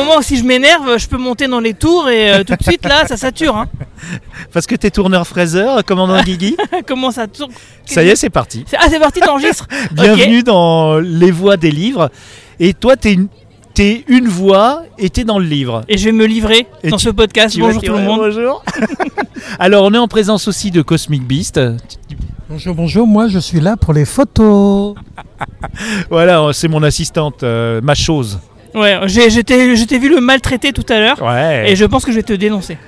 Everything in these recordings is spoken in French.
moment où si je m'énerve, je peux monter dans les tours et euh, tout de suite là, ça sature. Hein. Parce que t'es tourneur fraiseur, commandant Guigui. Comment ça tourne? Ça y est, c'est parti. Ah, c'est parti, t'enregistres Bienvenue dans les voix des livres. Et toi, t'es une, t'es une voix et t'es dans le livre. Et je vais me livrer Et dans tu- ce podcast. Bonjour tout le monde. Bonjour. Alors, on est en présence aussi de Cosmic Beast. Bonjour, bonjour, moi je suis là pour les photos. Voilà, c'est mon assistante, euh, ma chose. Ouais, j'ai- je t'ai je t'ai vu le maltraiter tout à l'heure. Ouais. Et je pense que je vais te dénoncer.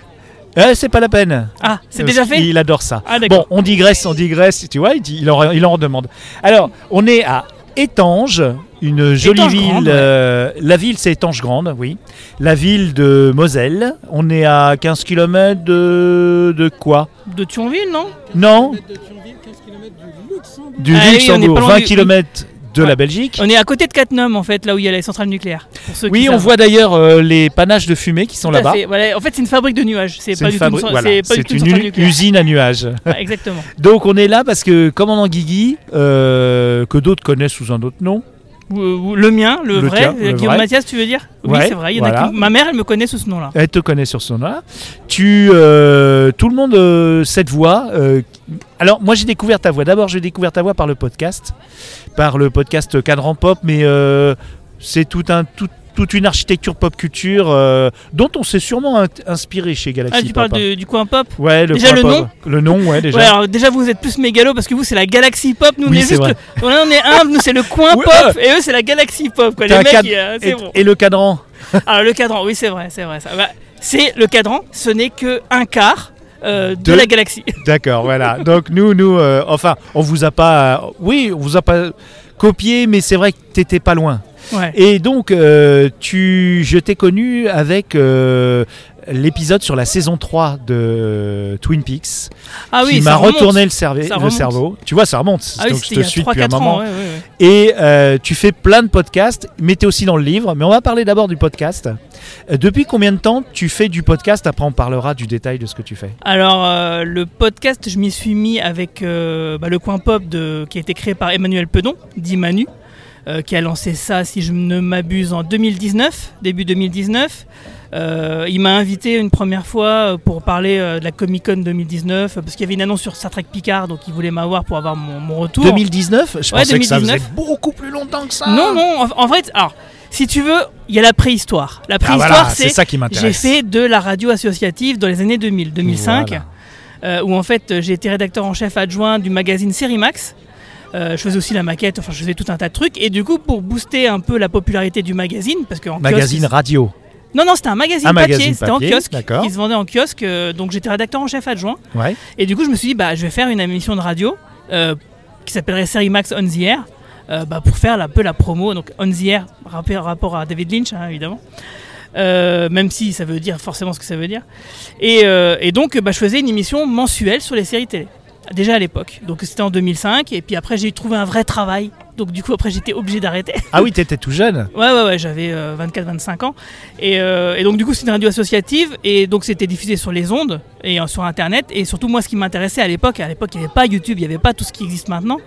Eh, c'est pas la peine. Ah, c'est Euh, déjà fait Il adore ça. Ah, Bon, on digresse, on digresse. Tu vois, il, dit- il en, il en redemande. Alors, on est à Étanges, une jolie Étanges ville. Grande, ouais. euh, la ville, c'est Étanges Grande, oui. La ville de Moselle. On est à 15 km de, de quoi? De Thionville, non? Non, du Ah oui, on est Luxembourg. pas loin 20 du- km de Ouais. la Belgique. On est à côté de Cattenom, en fait, là où il y a les centrales nucléaires. Pour ceux qui Oui, on savent. voit d'ailleurs euh, les panaches de fumée qui sont là-bas. Voilà, En fait, c'est une fabrique de nuages. C'est pas une, du tout fabri- une, voilà, pas une une usine à nuages. Ouais, exactement. Donc on est là parce que commandant Guigui, euh, que d'autres connaissent sous un autre nom, le mien, le, Le vrai, tien, le Guillaume vrai. Mathias, tu veux dire Oui, Ouais, c'est vrai. il y en a qui- Ma mère, elle me connaît sous ce nom-là. elle te connaît sur son nom. Tu, euh, tout le monde, euh, cette voix. euh, alors moi j'ai découvert ta voix. D'abord j'ai découvert ta voix par le podcast, par le podcast Cadran Pop, mais c'est tout un, tout- toute une architecture pop culture euh, dont on s'est sûrement in- inspiré chez Galaxy. Ah, tu parles hein. de- du coin pop Ouais, le Déjà, coin le pop. nom Le nom, ouais déjà. Ouais, alors déjà vous êtes plus mégalo parce que vous c'est la Galaxy Pop, nous Oui, on est juste, le- on est humble, nous c'est le coin pop et eux c'est la Galaxy Pop quoi. Les mecs, ils, euh, et, bon. et le cadran. Alors le cadran, oui c'est vrai, c'est vrai. Ça. Bah, c'est le cadran, ce n'est que un quart euh, de, De- la galaxie. D'accord, voilà. Donc nous, nous, euh, enfin, on vous a pas, euh, oui, on vous a pas copié, mais c'est vrai que t'étais pas loin. Ouais. Et donc, euh, tu, je t'ai connu avec euh, l'épisode sur la saison 3 de Twin Peaks, Ah oui, qui m'a retourné le, cerveau. Tu vois, ça remonte. Ah oui, donc je te suis depuis un 3-4 moment. ans. ouais, ouais, ouais. Et euh, tu fais plein de podcasts, mais tu es aussi dans le livre. Mais on va parler d'abord du podcast. Euh, depuis combien de temps tu fais du podcast? Après, on parlera du détail de ce que tu fais. Alors euh, le podcast, je m'y suis mis avec bah, le coin pop de, qui a été créé par Emmanuel Pedon, dit Manu, euh, qui a lancé ça, si je ne m'abuse, en 2019, début 2019. Euh, il m'a invité une première fois euh, pour parler de la Comic Con 2019 euh, parce qu'il y avait une annonce sur Star Trek Picard, donc il voulait m'avoir pour avoir mon, mon retour. 2019 Je Ouais, pensais que ça 2019. faisait beaucoup plus longtemps que ça. Non, non, en, en fait, alors, si tu veux, il y a la préhistoire. La Ah, préhistoire, voilà, c'est c'est ça qui j'ai m'intéresse. fait de la radio associative dans les années 2000, 2005, Voilà. euh, où en fait j'ai été rédacteur en chef adjoint du magazine Serimax. Euh, je faisais aussi la maquette, enfin je faisais tout un tas de trucs. Et du coup, pour booster un peu la popularité du magazine, parce que en Magazine kiosque, radio. non non c'était un magazine Un papier, c'était en kiosque, qui se vendait en kiosque. euh, donc j'étais rédacteur en chef adjoint. Ouais. Et du coup, je me suis dit, bah, je vais faire une émission de radio euh, qui s'appellerait Serimax On the Air, euh, bah, pour faire un peu la promo. Donc, On the Air, rapport, à David Lynch, hein, évidemment. Euh, même si ça veut dire forcément ce que ça veut dire. Et, euh, et donc, bah, je faisais une émission mensuelle sur les séries télé. Déjà à l'époque. Donc, c'était en 2005. Et puis après, j'ai trouvé un vrai travail. Donc, du coup, après, j'étais obligé d'arrêter. Ah oui, t'étais tout jeune. Ouais, ouais, ouais, j'avais 24-25 ans. Et, euh, et donc, du coup, c'était une radio associative. Et donc, c'était diffusé sur les ondes et euh, sur Internet. Et surtout, moi, ce qui m'intéressait à l'époque, à l'époque, il n'y avait pas YouTube, il n'y avait pas tout ce qui existe maintenant.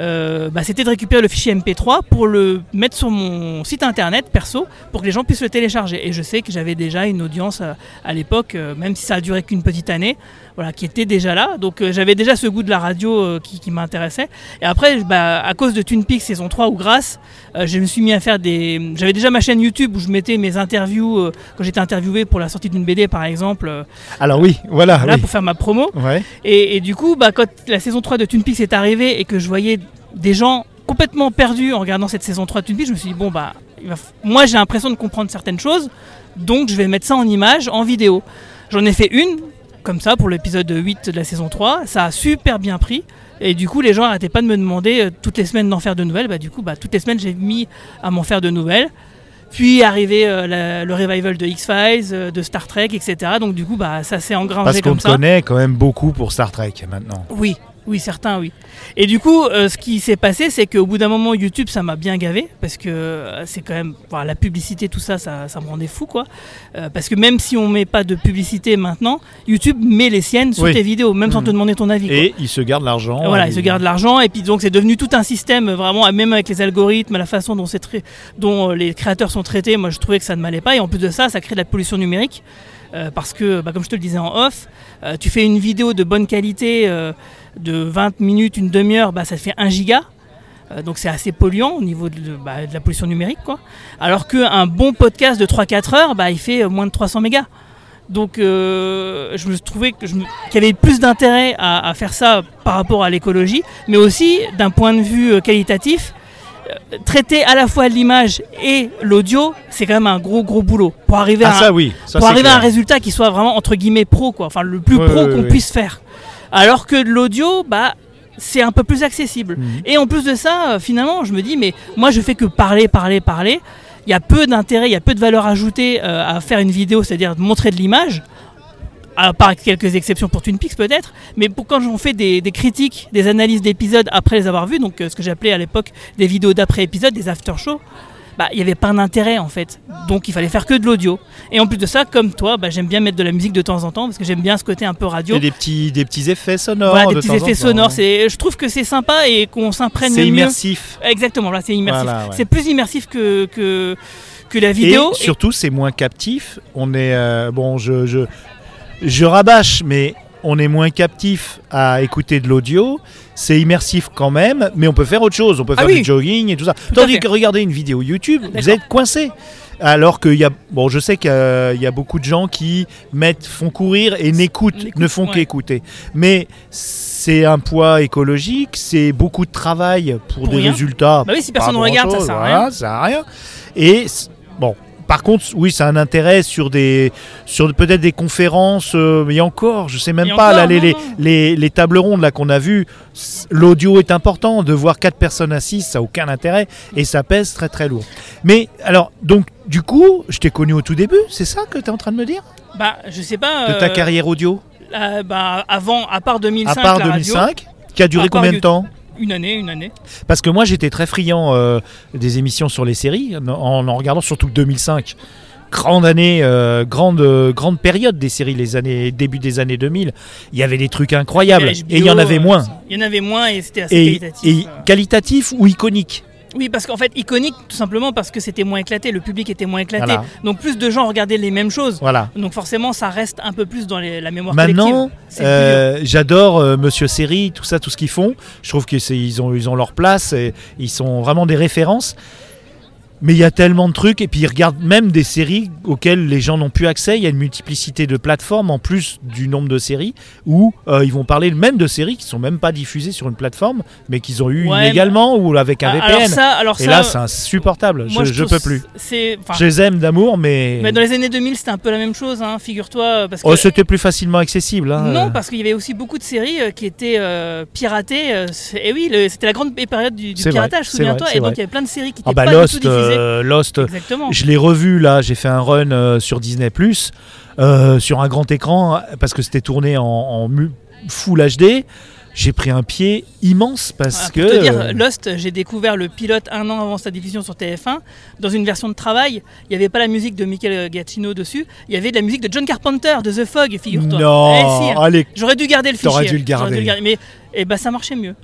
euh, bah, c'était de récupérer le fichier MP3 pour le mettre sur mon site internet perso pour que les gens puissent le télécharger. Et je sais que j'avais déjà une audience à, à l'époque, euh, même si ça a duré qu'une petite année, voilà, qui était déjà là. Donc euh, j'avais déjà ce goût de la radio euh, qui, qui m'intéressait. Et après, bah, à cause de Twin Peaks saison 3 ou grâce, euh, je me suis mis à faire des. J'avais déjà ma chaîne YouTube où je mettais mes interviews quand j'étais interviewé pour la sortie d'une BD par exemple, Alors oui, voilà. voilà, oui. pour faire ma promo. Ouais. Et, et du coup, bah, quand la saison 3 de Twin Peaks est arrivée et que je voyais des gens complètement perdus en regardant cette saison 3 de Twin Peaks, je me suis dit, bon, bah, moi j'ai l'impression de comprendre certaines choses, donc je vais mettre ça en image, en vidéo. J'en ai fait une, comme ça, pour l'épisode 8 de la saison 3. Ça a super bien pris. Et du coup, les gens n'arrêtaient pas de me demander euh, toutes les semaines d'en faire de nouvelles. Bah, du coup, bah, toutes les semaines, j'ai mis à m'en faire de nouvelles. Puis arrivé euh, la- le revival de X-Files, euh, de Star Trek, etc. Donc du coup, bah, ça s'est engrangé Parce qu'on comme ça. connaît quand même beaucoup pour Star Trek maintenant. Oui, Oui, certains, oui. Et du coup, euh, ce qui s'est passé, c'est qu'au bout d'un moment, YouTube, ça m'a bien gavé, parce que euh, c'est quand même, enfin, la publicité, tout ça, ça, ça me rendait fou, quoi. Euh, parce que même si on met pas de publicité maintenant, YouTube met les siennes sur Oui. tes vidéos, même sans Mhm. te demander ton avis. quoi. Et ils se gardent l'argent. Voilà, et- ils se gardent l'argent et puis donc c'est devenu tout un système vraiment, même avec les algorithmes, la façon dont, les créateurs sont traités. Moi, je trouvais que ça ne m'allait pas et en plus de ça, ça crée de la pollution numérique euh, parce que, bah, comme je te le disais en off, tu fais une vidéo de bonne qualité de 20 minutes, une demi-heure, bah, ça fait 1 giga. Euh, donc c'est assez polluant au niveau de, de- bah, de la pollution numérique quoi. Alors qu'un bon podcast de 3-4 heures, bah, il fait euh, moins de 300 mégas. Donc euh, je me trouvais qu'il y avait plus d'intérêt à, à faire ça par rapport à l'écologie, mais aussi d'un point de vue qualitatif. euh, Traiter à la fois l'image et l'audio, c'est quand même un gros gros boulot pour arriver, Ah, à, un- ça oui. Ça, pour arriver à un résultat qui soit vraiment entre guillemets pro, quoi. Enfin, le plus Ouais, pro ouais, qu'on ouais. puisse faire. Alors que de l'audio, bah, c'est un peu plus accessible. Mhm. Et en plus de ça, euh, finalement, je me dis, mais moi, je fais que parler, parler, parler. Il y a peu d'intérêt, il y a peu de valeur ajoutée euh, à faire une vidéo, c'est-à-dire montrer de l'image. À part quelques exceptions pour Twin Peaks peut-être, mais pour quand on fait des, des critiques, des analyses d'épisodes après les avoir vus, donc euh, ce que j'appelais à l'époque des vidéos d'après épisode, des after shows, bah il n'y avait pas d'intérêt en fait. Donc il fallait faire que de l'audio. Et en plus de ça, comme toi, bah, j'aime bien mettre de la musique de temps en temps parce que j'aime bien ce côté un peu radio. Et des petits, des petits effets sonores. Voilà, des de petits temps effets temps. sonores. C'est, je trouve que c'est sympa et qu'on s'imprègne C'est mieux. immersif. Exactement, là c'est immersif. Voilà, ouais. C'est plus immersif que, que, que la vidéo. Et surtout, c'est moins captif. On est euh, bon, je, je je rabâche, mais on est moins captif à écouter de l'audio. C'est immersif quand même, mais on peut faire autre chose. On peut Ah faire oui. du jogging et tout ça. Tandis que regarder une vidéo YouTube, vous êtes coincé. Alors qu'il y a, bon, je sais qu'il y a- beaucoup de gens qui mettent, font courir et n'écoutent, ne font ouais. qu'écouter. Mais c'est un poids écologique, c'est beaucoup de travail pour, Pour des rien. résultats. Bah oui, si personne ne regarde, ça sert à voilà, rien. ça sert à rien. Et bon, par contre, oui, ça a un intérêt sur des, sur peut-être des conférences, euh, mais encore, je sais même Et pas, là, les, non, les, non. les, les tables rondes là qu'on a vues, l'audio est important. De voir quatre personnes assises, ça n'a aucun intérêt et ça pèse très très lourd. Mais alors, donc, du coup, je t'ai connu au tout début, c'est ça que tu es en train de me dire? Bah, je sais pas. De ta euh, carrière audio? euh, bah, avant, à part 2005, À part la radio, 2005 qui a duré combien de temps? Une année, une année. Parce que moi j'étais très friand euh, des émissions sur les séries, en en regardant surtout 2005. Grande année, euh, grande, euh, grande période des séries, les années, début des années 2000. Il y avait des trucs incroyables. Et il y en avait moins. Il y en avait moins et c'était assez Et, qualitatif. et qualitatif ou iconique. Oui, parce qu'en fait, iconique, tout simplement parce que c'était moins éclaté, le public était moins éclaté. Voilà. Donc plus de gens regardaient les mêmes choses. Voilà. Donc forcément, ça reste un peu plus dans les- la mémoire Maintenant, euh, j'adore euh, Monsieur Série, tout ça, tout ce qu'ils font. Je trouve qu'ils ont, ils ont leur place, et ils sont vraiment des références. Mais il y a tellement de trucs, et puis ils regardent même des séries auxquelles les gens n'ont plus accès. Il y a une multiplicité de plateformes en plus du nombre de séries, où euh, ils vont parler même de séries qui sont même pas diffusées sur une plateforme, mais qu'ils ont eu Ouais, illégalement ou avec un. Ah, VPN. Alors ça, alors et ça, là, c'est insupportable. moi, je, je trouve peux plus. Enfin, Je les aime d'amour, mais, mais dans les années 2000, c'était un peu la même chose, hein, figure-toi, que. oh, c'était plus facilement accessible. hein. non, parce qu'il y avait aussi beaucoup de séries euh, qui étaient euh, piratées. euh, et oui, le- c'était la grande période du, piratage, souviens-toi. Et donc il y avait plein de séries qui Ah n'étaient bah pas Lost, du tout diffusées. Euh, Lost, Exactement. Je l'ai revu là, j'ai fait un run euh, sur Disney euh, sur un grand écran parce que c'était tourné en, full HD. J'ai pris un pied immense parce que pour te dire, Lost, j'ai découvert le pilote un an avant sa diffusion sur TF1. Dans une version de travail, il n'y avait pas la musique de Michael Giacchino dessus, il y avait de la musique de John Carpenter, de The Fog, figure-toi. non, Eh, si, hein. allez, J'aurais dû garder le fichier. T'aurais dû le garder. Mais eh ben, ça marchait mieux.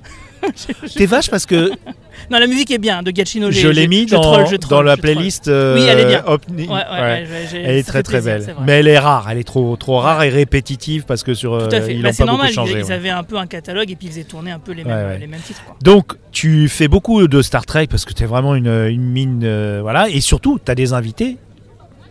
t'es vache parce que Non, la musique est bien de Giacchino. je l'ai mis je dans, troll, je troll, dans la playlist. euh, Oui, elle est bien. Ouais, ouais, Elle est très très plaisir, belle, mais elle est rare, elle est trop trop rare et répétitive parce que sur Tout à euh, fait. ils Bah, pas beaucoup normal, ils, changé. ils avaient un peu un catalogue et puis ils faisaient tourner un peu les mêmes. Les mêmes titres. quoi. Donc, tu fais beaucoup de Star Trek parce que tu es vraiment une, une mine. euh, voilà. Et surtout, tu as des invités.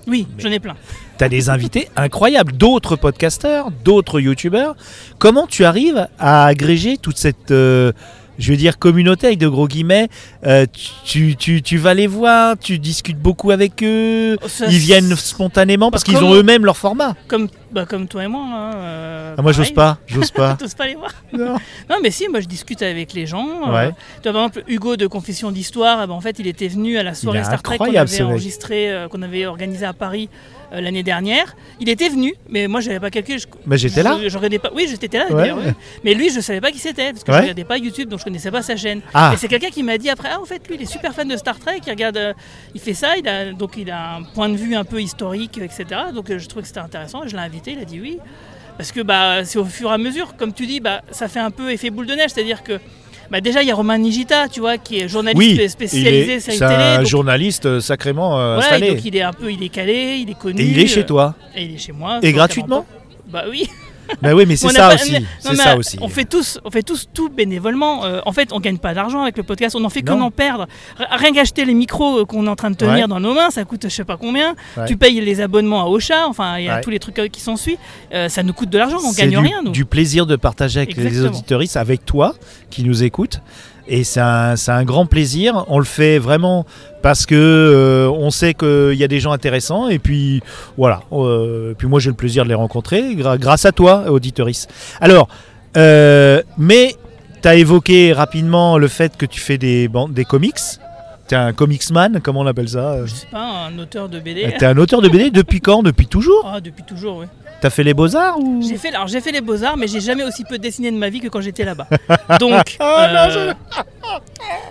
Oui, j'en ai plein. Tu as des invités incroyables, d'autres podcasteurs, d'autres youtubeurs. Comment tu arrives à agréger toute cette. euh, je veux dire, communauté avec de gros guillemets, Euh, tu, tu, tu vas les voir, tu discutes beaucoup avec eux, Ça, ils viennent spontanément parce qu'ils ont eux-mêmes leur format. Comme Bah, comme toi et moi. hein, euh, Ah, moi, j'ose pas, j'ose pas. T'oses pas les voir Non. Non, mais si, moi je discute avec les gens. euh, Ouais. tu vois, par exemple, Hugo de Confession d'Histoire, ben, en fait, il était venu à la soirée Star Trek qu'on avait enregistré, euh, qu'on avait organisé à Paris euh, l'année dernière. Il était venu, mais moi j'avais pas calculé. Je, Mais j'étais là. je- je regardais pas. Oui, j'étais là. Ouais. oui. Mais lui, je savais pas qui c'était parce que Ouais. je regardais pas YouTube, donc je connaissais pas sa chaîne. Ah, Et c'est quelqu'un qui m'a dit après, ah en fait lui il est super fan de Star Trek, il regarde, euh, il fait ça, il a, donc il a un point de vue un peu historique, etc. Donc euh, je trouvais que c'était intéressant, je l'ai invité, il a dit oui. Parce que bah, c'est au fur et à mesure, comme tu dis, bah, ça fait un peu effet boule de neige, c'est-à-dire que bah, déjà il y a Romain Nigita, tu vois, qui est journaliste oui, spécialisé est, série c'est télé. un donc- journaliste euh, sacrément euh, voilà, installé. donc il est un peu, il est calé, il est connu. Et il est chez euh, toi. Et il est chez moi. Et gratuitement. Bah oui. Bah oui, mais c'est ça pas- aussi. Non, C'est mais ça aussi. On fait tous, on fait tous tout bénévolement. Euh, en fait, on gagne pas d'argent avec le podcast. On en fait que Non. d'en perdre. Rien qu'acheter les micros euh, qu'on est en train de tenir Ouais. dans nos mains, ça coûte je sais pas combien. Ouais. Tu payes les abonnements à Ocha. Enfin, il y a Ouais. tous les trucs euh, qui s'en suivent. Euh, ça nous coûte de l'argent. On gagne du, rien. Nous. du plaisir de partager avec les auditeuristes, avec toi qui nous écoutes. Et c'est un, un grand plaisir. On le fait vraiment parce que euh, on sait qu'il y a des gens intéressants. Et puis voilà. Euh, puis moi j'ai le plaisir de les rencontrer grâce à toi, auditeuriste. Alors, euh, mais tu as évoqué rapidement le fait que tu fais des, bandes- des comics. Tu es un comicsman, comment on appelle ça? Je sais pas, un auteur de BD. Tu es un auteur de BD depuis quand? Depuis toujours? Ah, depuis toujours, oui. T'as fait les beaux-arts ou? J'ai fait, alors j'ai fait les beaux arts, mais j'ai jamais aussi peu dessiné de ma vie que quand j'étais là-bas. Donc, Ah, euh,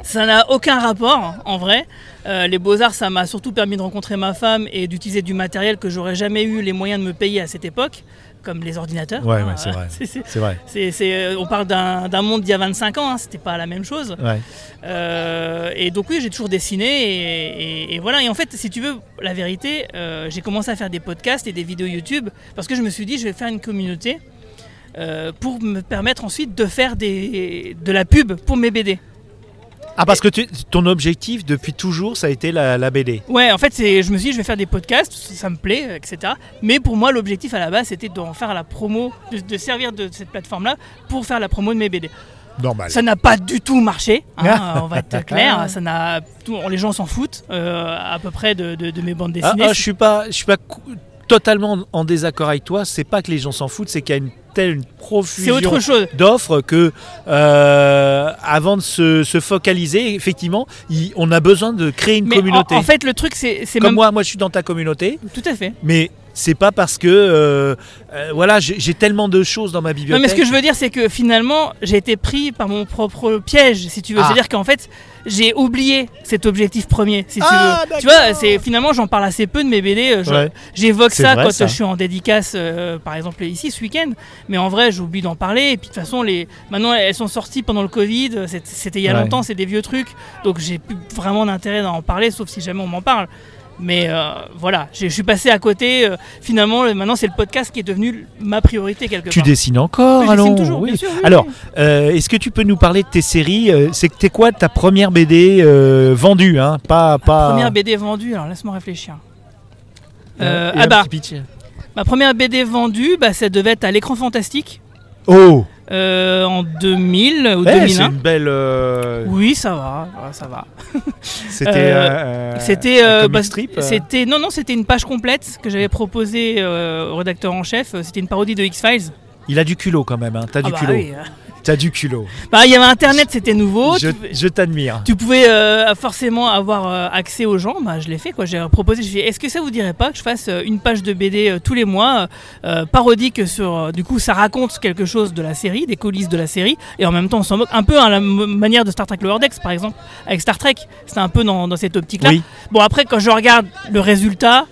ça n'a aucun rapport en vrai. Euh, les beaux arts, ça m'a surtout permis de rencontrer ma femme et d'utiliser du matériel que j'aurais jamais eu les moyens de me payer à cette époque, comme les ordinateurs. Ouais, hein. ouais, c'est vrai. C'est- vrai. euh, on parle d'un d'un monde d'il y a 25 ans, hein, c'était pas la même chose. Ouais. Euh, et donc oui, j'ai toujours dessiné et, et- et voilà. Et en fait, si tu veux, la vérité, euh, j'ai commencé à faire des podcasts et des vidéos YouTube parce que je me suis dit, je vais faire une communauté euh, pour me permettre ensuite de faire des, de la pub pour mes BD. Ah, parce que tu- ton objectif depuis toujours, ça a été la, la BD. Ouais, en fait, c'est, je me suis dit, je vais faire des podcasts, ça, me plaît, etc. Mais pour moi, l'objectif à la base, c'était d'en faire la promo, de, de servir de cette plateforme-là pour faire la promo de mes BD. Normal. Ça n'a pas du tout marché, hein, on va être clair. Ça n'a, les gens s'en foutent euh, à peu près de, de- de mes bandes Ah, dessinées. ah, je suis pas, je suis pas totalement en désaccord avec toi. C'est pas que les gens s'en foutent, c'est qu'il y a une telle profusion d'offres que euh, avant de se, se focaliser, effectivement, il- on a besoin de créer une Mais communauté. En, en fait, le truc, c'est, c'est Comme même moi, moi, je suis dans ta communauté, tout à fait. mais c'est pas parce que euh, euh, voilà, j'ai tellement de choses dans ma Non, bibliothèque. mais ce que je veux dire, c'est que finalement, j'ai été pris par mon propre piège, si tu veux. Ah. C'est-à-dire qu'en fait, j'ai oublié cet objectif premier, si tu Ah, veux. Tu vois, c'est finalement, j'en parle assez peu de mes BD. Ouais. J'évoque ça vrai, quand ça. je suis en dédicace, euh, par exemple ici ce week-end. Mais en vrai, j'oublie d'en parler. Et puis de toute façon, les... maintenant, elles sont sorties pendant le Covid. C'était il y a Ouais. longtemps, c'est des vieux trucs. Donc j'ai plus vraiment d'intérêt d'en parler, sauf si jamais on m'en parle. Mais euh, voilà, je je suis passé à côté. euh, finalement, le- maintenant, c'est le podcast qui est devenu ma priorité quelque Tu part. dessines encore, je allons toujours, oui. bien sûr, oui, Alors, oui. Euh, Est-ce que tu peux nous parler de tes séries Euh, C'était quoi ta première BD vendue hein Pas, pas... Première BD vendue, alors laisse-moi réfléchir. Ah bah, ma première BD vendue, bah, ça devait être à l'écran fantastique Oh euh, en 2000 ou Eh, C'est 2001. une belle... euh, Oui, ça va, ouais, ça va. C'était Euh, C'était bah, strip c'était non non, c'était une page complète que j'avais proposée au rédacteur en chef. C'était une parodie de X Files. Il a du culot quand même, hein. t'as du bah culot. oui. T'as du culot. Bah, il y avait Internet, c'était nouveau. je je t'admire. Tu pouvais euh, forcément avoir euh, accès aux gens, bah, je l'ai fait quoi. J'ai proposé, dit est-ce que ça vous dirait pas que je fasse euh, une page de BD tous les mois, parodique sur, du coup ça raconte quelque chose de la série, des coulisses de la série, et en même temps on s'en moque un peu à la m- manière de Star Trek Lower Decks par exemple, avec Star Trek, c'était un peu dans, dans cette optique-là. Oui. Bon après quand je regarde le résultat,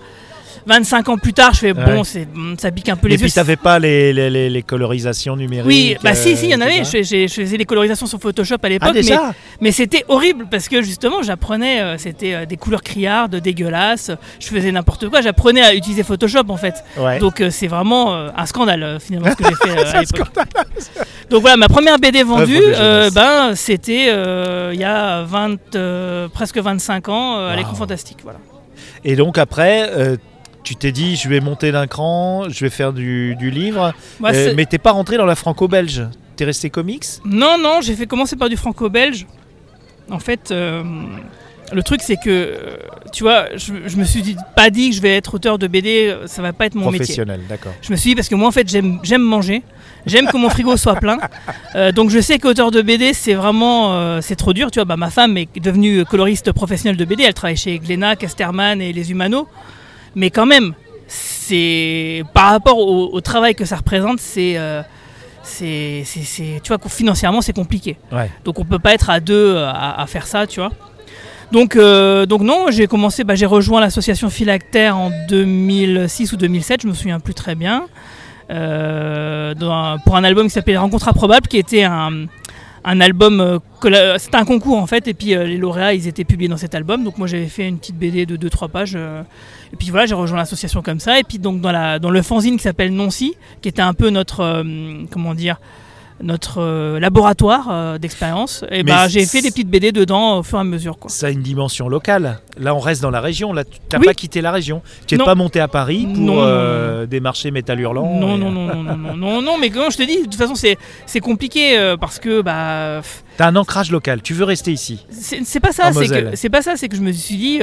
25 ans plus tard, je fais bon, c'est, mm, ça pique un peu les Et puis yeux. t'avais pas les, les, les- les colorisations numériques Oui, bah si, si, il y en euh, avait. Je, faisais des colorisations sur Photoshop à l'époque, Ah mais c'était horrible parce que justement, j'apprenais, euh, c'était euh, des couleurs criardes, dégueulasses. Je faisais n'importe quoi. J'apprenais à utiliser Photoshop en fait. Ouais. Donc c'est vraiment un scandale finalement ce que j'ai fait à l'époque. Donc voilà, ma première BD vendue, euh, ben c'était euh, il y a 20, presque 25 ans à l'écran fantastique. Voilà. Et donc après, tu t'es dit, je vais monter d'un cran, je vais faire du, du livre. Euh, mais t'es pas rentré dans la franco-belge. T'es resté comics? Non, non, j'ai fait commencer par du franco-belge. En fait, euh, le truc, c'est que, euh, tu vois, je, je me suis dit- pas dit que je vais être auteur de BD, ça va pas être mon métier. Professionnel, d'accord. Je me suis dit parce que moi en fait j'aime manger, j'aime que mon frigo soit plein, Euh, donc je sais qu'auteur de BD c'est vraiment euh, c'est trop dur. Tu vois, bah, ma femme est devenue coloriste professionnelle de BD, elle travaille chez Glénat, Casterman et les Humano, mais quand même c'est par rapport au, au travail que ça représente, c'est euh, c'est c'est- tu vois financièrement c'est compliqué. Ouais. Donc on peut pas être à deux euh, à, à faire ça, tu vois. Donc, euh, donc non, j'ai commencé, bah, j'ai rejoint l'association Philactère en 2006 ou 2007, je me souviens plus très bien, euh, dans pour un album qui s'appelait Rencontre improbable, qui était un, un album, euh, c'était un concours en fait, et puis euh, les lauréats ils étaient publiés dans cet album. Donc moi j'avais fait une petite BD de 2-3 pages, euh, et puis voilà, j'ai rejoint l'association comme ça, et puis donc dans, la, dans le fanzine qui s'appelle Noncy, qui était un peu notre, comment dire, notre euh, laboratoire euh, d'expérience, et Mais bah, j'ai fait des petites BD dedans au fur et à mesure. Quoi. Ça a une dimension locale. Là, on reste dans la région. Là, tu n'as Oui. pas quitté la région. Tu n'es Non. pas monté à Paris pour Non, non, euh, des marchés métal hurlant. Non, et- non, non, non, non, non, non, non, mais comme je te dis, de toute façon, c'est, compliqué euh, parce que bah, pff, T'as un ancrage local. Tu veux rester ici. c'est, pas ça, c'est pas ça, c'est que je me suis dit,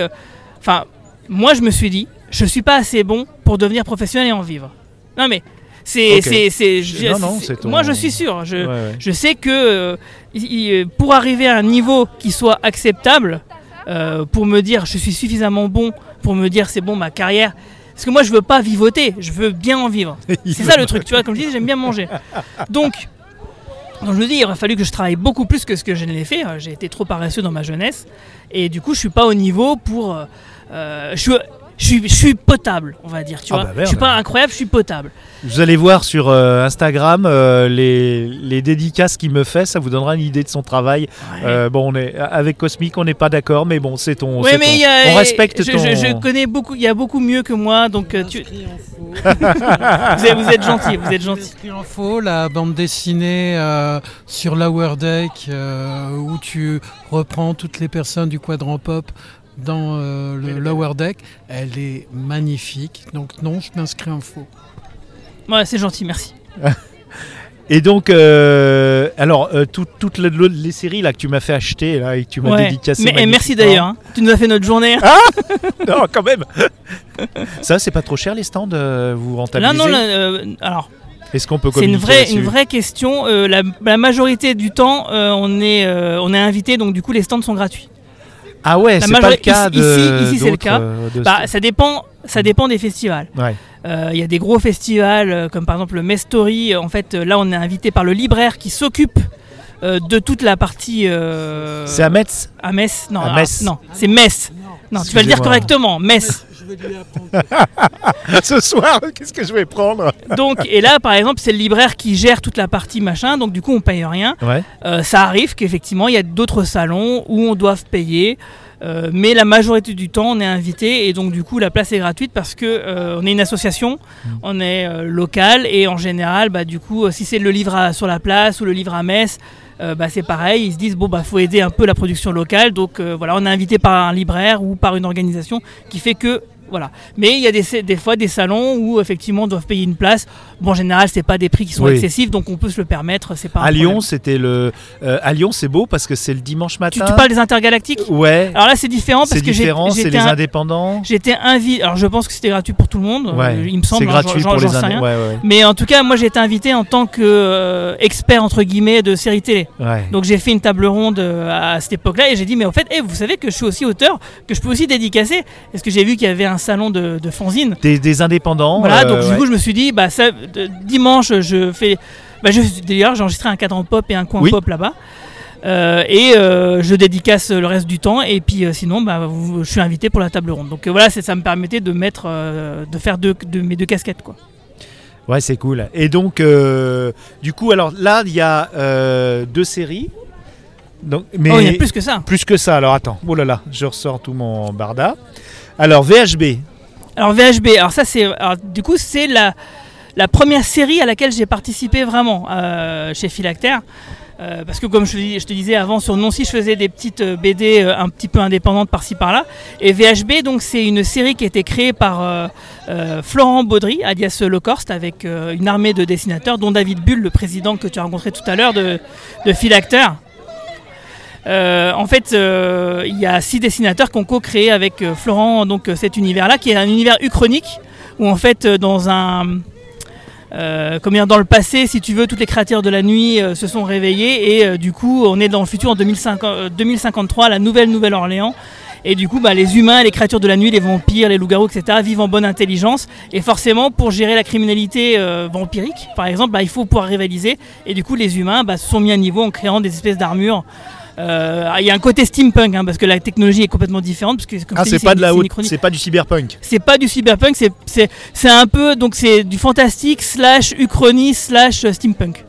enfin, moi je me suis dit, je suis pas assez bon pour devenir professionnel et en vivre. Non mais, c'est, c'est, c'est, non, non, c'est ton- moi je suis sûr, je, Ouais, ouais. je sais que euh, il- pour arriver à un niveau qui soit acceptable, euh, pour me dire je suis suffisamment bon pour me dire c'est bon ma carrière. Parce que moi je veux pas vivoter, je veux bien en vivre. C'est ça le truc, tu vois, comme je dis, j'aime bien manger. Donc, donc je me dis, il aurait fallu que je travaille beaucoup plus que ce que je ne l'ai fait. Euh, J'ai été trop paresseux dans ma jeunesse. Et du coup, je suis pas au niveau pour. euh, je, suis, je, suis, je suis potable, on va dire, tu Ah vois. bah merde. je suis pas incroyable, je suis potable. Vous allez voir sur euh, Instagram euh, les, les dédicaces qu'il me fait. Ça vous donnera une idée de son travail. Euh, bon, on est avec Cosmic, on n'est pas d'accord, mais bon, c'est ton. Ouais, mais ton- il y a- on respecte je, ton. je- je connais beaucoup, il y a beaucoup mieux que moi, donc euh, tu, vous, êtes, vous êtes gentil, vous êtes gentil. L'Esprit Info, la bande dessinée euh, sur Lower Deck, euh, où tu reprends toutes les personnes du quadrant pop dans euh, le Lower Deck, elle est magnifique. Donc non, je m'inscris en faux. Ouais, c'est gentil, merci. Et donc, euh, alors, euh, tout- toutes les, les séries là que tu m'as fait acheter là, et que tu m'as Ouais. dédicacé. Mais, et merci d'ailleurs, hein. tu nous as fait notre journée. Non, quand même. Ça, c'est pas trop cher les stands. euh, vous Là, rentabilisez non, là, euh, alors. Est-ce qu'on peut C'est une vraie, une vraie question. Euh, la, la majorité du temps, euh, on, est, euh, on est invité, donc du coup, les stands sont gratuits. Ah ouais, c'est pas le cas ici- de. ici, c'est le cas. euh, de- Bah, ça dépend, ça dépend des festivals. Ouais. Euh, Il y a des gros festivals, euh, comme par exemple le Mestory. En fait, là, on est invité par le libraire qui s'occupe euh, de toute la partie. euh, C'est à Metz. à Metz. Non, à Metz. non, c'est Metz. Non, tu vas le dire correctement, Metz. Ce soir, qu'est-ce que je vais prendre Donc, et là, par exemple, c'est le libraire qui gère toute la partie machin, donc du coup, on paye rien. Ouais. Euh, ça arrive qu'effectivement, il y a d'autres salons où on doit payer. euh, mais la majorité du temps, on est invité et donc du coup, la place est gratuite parce que euh, on est une association, on est euh, local et en général, bah, du coup, si c'est le livre à- sur la place ou le livre à Metz, euh, bah, c'est pareil. Ils se disent bon bah faut aider un peu la production locale, donc euh, voilà, on est invité par un libraire ou par une organisation qui fait que voilà. Mais il y a des, des fois des salons où effectivement on doit payer une place. Bon, en général, c'est pas des prix qui sont Oui. excessifs, donc on peut se le permettre. C'est pas À Lyon, c'était le. euh, à Lyon, c'est beau parce que c'est le dimanche matin. tu parles des intergalactiques? Ouais. Alors là, c'est différent parce C'est que j'ai- différent. C'est les indépendants. j'étais invité. Alors je pense que c'était gratuit pour tout le monde. Ouais. euh, il me semble. C'est hein, gratuit pour les sais indé- rien. Ouais, ouais, Mais en tout cas, moi j'ai été invité en tant que euh, expert entre guillemets de série télé. Donc j'ai fait une table ronde euh, à cette époque-là et j'ai dit mais en fait, eh, vous savez que je suis aussi auteur, que je peux aussi dédicacer. Parce que j'ai vu qu'il y avait un salon de, de fanzine. Des, des indépendants. Voilà, euh, donc du ouais. coup je me suis dit bah ça, dimanche je fais. Bah, D'ailleurs j'ai enregistré un cadran pop et un coin Oui. pop là-bas. Euh, et euh, je dédicace le reste du temps et puis euh, sinon bah, vous- je suis invité pour la table ronde donc euh, voilà ça me permettait de mettre euh, de faire deux, de mes deux casquettes quoi Ouais, c'est cool. Et donc, euh, du coup, alors là, il y a euh, deux séries. Donc, mais oh il y a plus que ça plus que ça. Alors attends. Oh là là, je ressors tout mon barda. Alors VHB. alors VHB alors ça c'est du coup c'est la première série à laquelle j'ai participé vraiment euh, chez Philactère. Euh, parce que comme je, te disais avant sur Nancy je faisais des petites euh, BD un petit peu indépendantes par-ci par-là. Et VHB donc c'est une série qui a été créée par Florent Baudry alias Locorst avec euh, une armée de dessinateurs dont David Bull le président que tu as rencontré tout à l'heure de, de Philactère Euh, en fait, euh, il y a six dessinateurs qui ont co-créé avec euh, Florent donc cet univers-là, qui est un univers uchronique, où en fait, dans un euh, dans le passé, si tu veux, toutes les créatures de la nuit se sont réveillées et du coup, on est dans le futur en 2050 euh, 2053, la nouvelle Nouvelle-Orléans. Et du coup, bah, les humains, les créatures de la nuit, les vampires, les loups-garous, etc., vivent en bonne intelligence. Et forcément, pour gérer la criminalité vampirique, par exemple, bah, il faut pouvoir rivaliser. Et du coup, les humains bah, se sont mis à niveau en créant des espèces d'armures. Euh, Il y a un côté steampunk, hein, parce que la technologie est complètement différente. Parce que, comme Ah, c'est pas de la haute, c'est pas du cyberpunk. C'est pas du cyberpunk, c'est- un peu donc c'est du fantastique slash uchronie slash steampunk.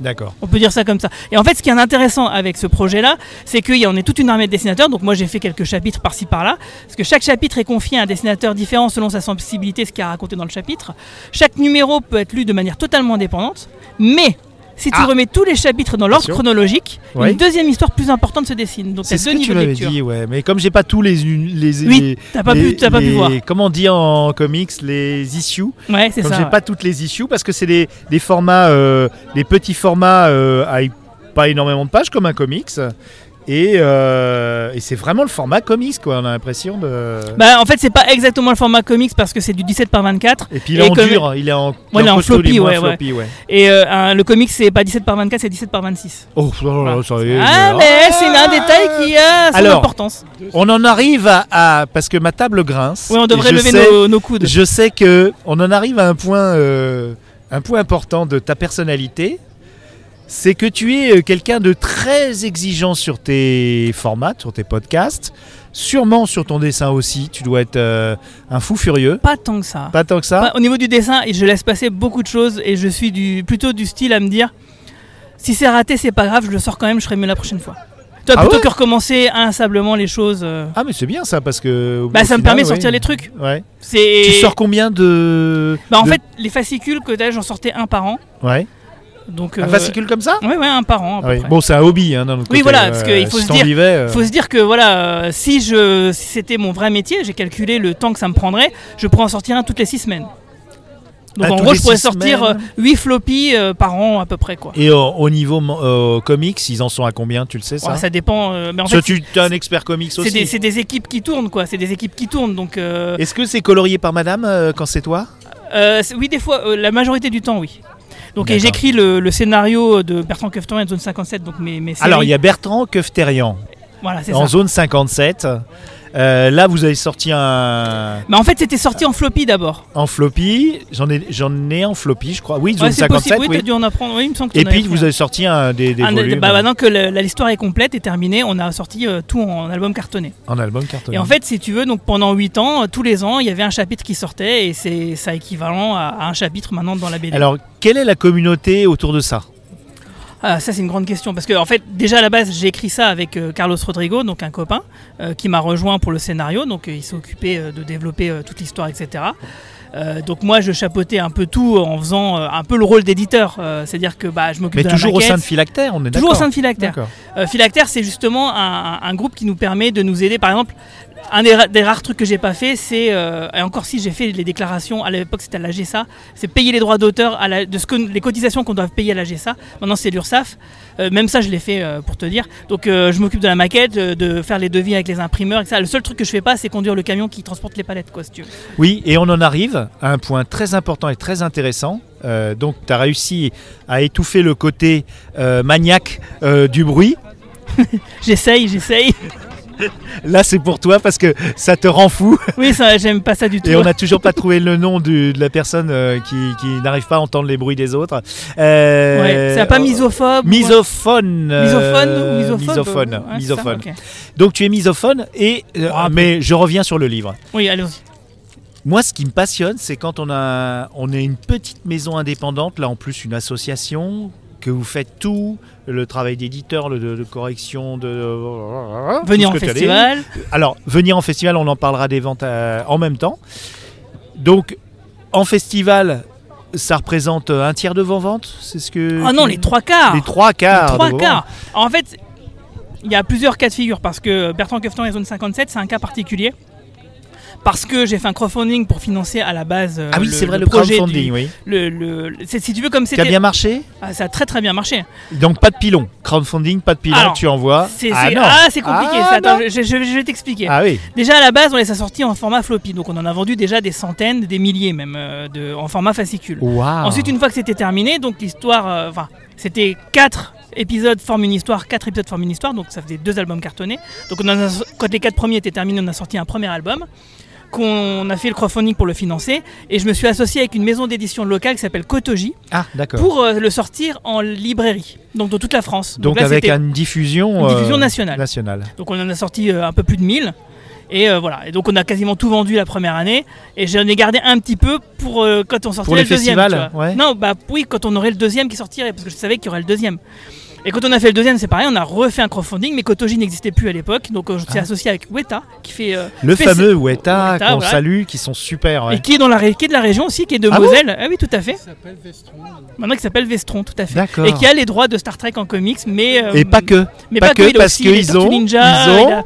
D'accord. On peut dire ça comme ça. Et en fait, ce qui est intéressant avec ce projet-là, c'est qu'on est toute une armée de dessinateurs. Donc moi, j'ai fait quelques chapitres par-ci par-là, parce que chaque chapitre est confié à un dessinateur différent selon sa sensibilité, ce qu'il a raconté dans le chapitre. Chaque numéro peut être lu de manière totalement indépendante, mais si tu Ah. remets tous les chapitres dans l'ordre chronologique, Ouais. une deuxième histoire plus importante se dessine. Donc C'est ce deux que tu niveaux m'avais dit, ouais. Mais comme j'ai pas tous les les Oui, les- t'as pas, les- pu, pas voir. Comment on dit en comics les issues Ouais, c'est Comme ça. j'ai ouais. pas toutes les issues parce que c'est des, des formats, euh, des petits formats euh, avec pas énormément de pages comme un comics. Et, euh, et c'est vraiment le format comics, quoi. On a l'impression de. Bah, en fait, c'est pas exactement le format comics parce que c'est du 17 par 24. et puis il est en comme- dur, il est en, il est en costaud, il est floppy, ouais, ouais. ouais. Et euh, un- le comics, c'est pas 17 par 24, c'est 17 par 26. Oh, là là, Voilà. ça y est, Ah, mais- c'est un détail qui a son Alors, importance. On en arrive à, à- parce que ma table grince. Oui, on devrait lever sais- nos, nos coudes. Je sais que on en arrive à un point, euh, un point important de ta personnalité. C'est que tu es euh, quelqu'un de très exigeant sur tes formats, sur tes podcasts, sûrement sur ton dessin aussi. Tu dois être euh, un fou furieux. Pas tant que ça. Pas tant que ça. Pas- au niveau du dessin, je laisse passer beaucoup de choses et je suis du, plutôt du style à me dire si c'est raté, c'est pas grave, je le sors quand même, je ferai mieux la prochaine fois. Toi, Ah plutôt ouais que recommencer inlassablement les choses, euh, Ah mais c'est bien ça parce que. bah, ça me permet de ouais. sortir les trucs. Ouais. Tu sors combien de. Bah, en de- fait, les fascicules que j'en sortais un par an. Ouais. Donc, Un euh, fascicule comme ça ouais, un par an. À peu Ouais. près. Bon, c'est un hobby hein, d'un autre Oui, côté. voilà, parce qu'il faut si se dire- vivais, euh, faut se dire que voilà, euh, si je si c'était mon vrai métier, j'ai calculé le temps que ça me prendrait, je pourrais en sortir un toutes les six semaines. Donc Ah, en gros, je pourrais sortir semaines 8 floppies euh, par an à peu près quoi. Et au, au niveau euh, comics, ils en sont à combien Tu le sais ça Ouais, ça dépend. euh, mais en fait, tu es un expert comics aussi. c'est des équipes qui tournent quoi. C'est des équipes qui tournent donc. euh, Est-ce que c'est colorié par madame euh, quand c'est toi? euh, oui, des fois, euh, la majorité du temps, oui. Donc j'écris le, le scénario de Bertrand Keftorian de Zone 57, donc mes, mes. Alors, il y a Bertrand Kefterian Voilà, en ça. zone 57. Euh, là, vous avez sorti un Mais en fait, c'était sorti en floppy d'abord. en floppy. J'en ai, j'en ai en floppy, je crois. Oui, zone Ouais, c'est 57. possible. Oui, oui. dû en apprendre. Oui, il me semble que Et puis, vous avez sorti un des, des Un- volumes bah, maintenant que l'histoire est complète et terminée, on a sorti euh, tout en album cartonné. en album cartonné. Et en fait, si tu veux, donc pendant 8 ans, euh, tous les ans, il y avait un chapitre qui sortait et c'est ça équivalent à, à un chapitre maintenant dans la BD. Alors, quelle est la communauté autour de ça? Ah, ça c'est une grande question parce que en fait, déjà à la base, j'ai écrit ça avec euh, Carlos Rodrigo, donc un copain euh, qui m'a rejoint pour le scénario. Donc euh, il s'est occupé de développer toute l'histoire, etc. Donc moi, je chapeautais un peu tout en faisant un peu le rôle d'éditeur, c'est-à-dire que bah, je m'occupe Mais de toujours la au sein de Philactère, on est Toujours au sein de Philactère. Philactère, c'est justement un, un groupe qui nous permet de nous aider. Par exemple, un des, ra- des rares trucs que j'ai pas fait, c'est euh, et encore si j'ai fait les déclarations à l'époque, c'était à la GSA, c'est payer les droits d'auteur de ce que les cotisations qu'on doit payer à la GSA. Maintenant, c'est l'URSSAF. Euh, même ça, je l'ai fait euh, pour te dire. Donc, je m'occupe de la maquette, de faire les devis avec les imprimeurs. Et ça. Le seul truc que je fais pas, c'est conduire le camion qui transporte les palettes, quoi, si tu veux. Oui, et on en arrive à un point très important et très intéressant. Donc, tu as réussi à étouffer le côté maniaque du bruit. J'essaye, j'essaye. Là, c'est pour toi parce que ça te rend fou. oui, ça, j'aime pas ça du tout. Et on n'a toujours pas trouvé le nom du- de la personne euh, qui, qui n'arrive pas à entendre les bruits des autres. Euh, Ouais, c'est pas misophobe. ou- Misophone. euh, Misophone ou misophobe Misophone. Ouais, c'est ça, misophone. Donc tu es misophone et euh, Ah, mais je reviens sur le livre. Oui, allez-y. Moi, ce qui me passionne, c'est quand on a on est une petite maison indépendante, là en plus une association que vous faites tout, le travail d'éditeur, le de, de correction, de Venir tout en festival. Alors, venir en festival, on en parlera des ventes euh, en même temps. Donc, en festival, ça représente euh, un tiers de vos ventes C'est ce que. Ah non, les trois quarts. Les trois quarts. Les trois quarts. En fait, il y a plusieurs cas de figure parce que Bertrand Kefton et Zone 57, c'est un cas particulier. Parce que j'ai fait un crowdfunding pour financer à la base euh, Ah oui, c'est vrai, le, projet crowdfunding, du- oui. le, le- si tu veux comme Qui a c'était bien marché ah, ça a très très bien marché Donc pas de pilon. Crowdfunding, pas de pilon, Alors, tu envoies. c'est ah, c'est- non. ah, c'est compliqué Ah, ça. Attends, je, je- je vais t'expliquer Ah oui. déjà à la base on les a sortis en format floppy donc on en a vendu déjà des centaines des milliers même euh, de, en format fascicule Waouh. Ensuite, une fois que c'était terminé, donc l'histoire, euh, enfin, c'était quatre épisodes forment une histoire, quatre épisodes forment une histoire, donc ça faisait deux albums cartonnés. Donc on a- quand les quatre premiers étaient terminés, on a sorti un premier album qu'on a fait le crowdfunding pour le financer et je me suis associé avec une maison d'édition locale qui s'appelle Kotoji Ah, pour euh, le sortir en librairie, donc dans toute la France. Donc, là, avec une diffusion, Une diffusion euh, nationale. nationale. donc on en a sorti euh, un peu plus de 1000. Et euh, voilà, et donc on a quasiment tout vendu la première année, et j'en ai gardé un petit peu pour euh, quand on sortirait les le deuxième. festivals, tu vois. ouais. Non, bah oui, quand on aurait le deuxième qui sortirait, parce que je savais qu'il y aurait le deuxième. Et quand on a fait le deuxième, c'est pareil, on a refait un crowdfunding, mais Kotoji n'existait plus à l'époque, donc euh, je me suis Ah. associé avec Weta, qui fait euh, Le fait fameux Weta Weta, qu'on voilà. salue, qui sont super. ouais. et qui est dans la ré- qui est de la région aussi, qui est de Ah bon Moselle. ah oui, tout à fait. Ça s'appelle Vestron. Maintenant, qui s'appelle Vestron, tout à fait. D'accord. Et qui a les droits de Star Trek en comics, mais euh, Et pas que. mais pas pas, que, parce qu'ils ont- Ninja, ils ont- il a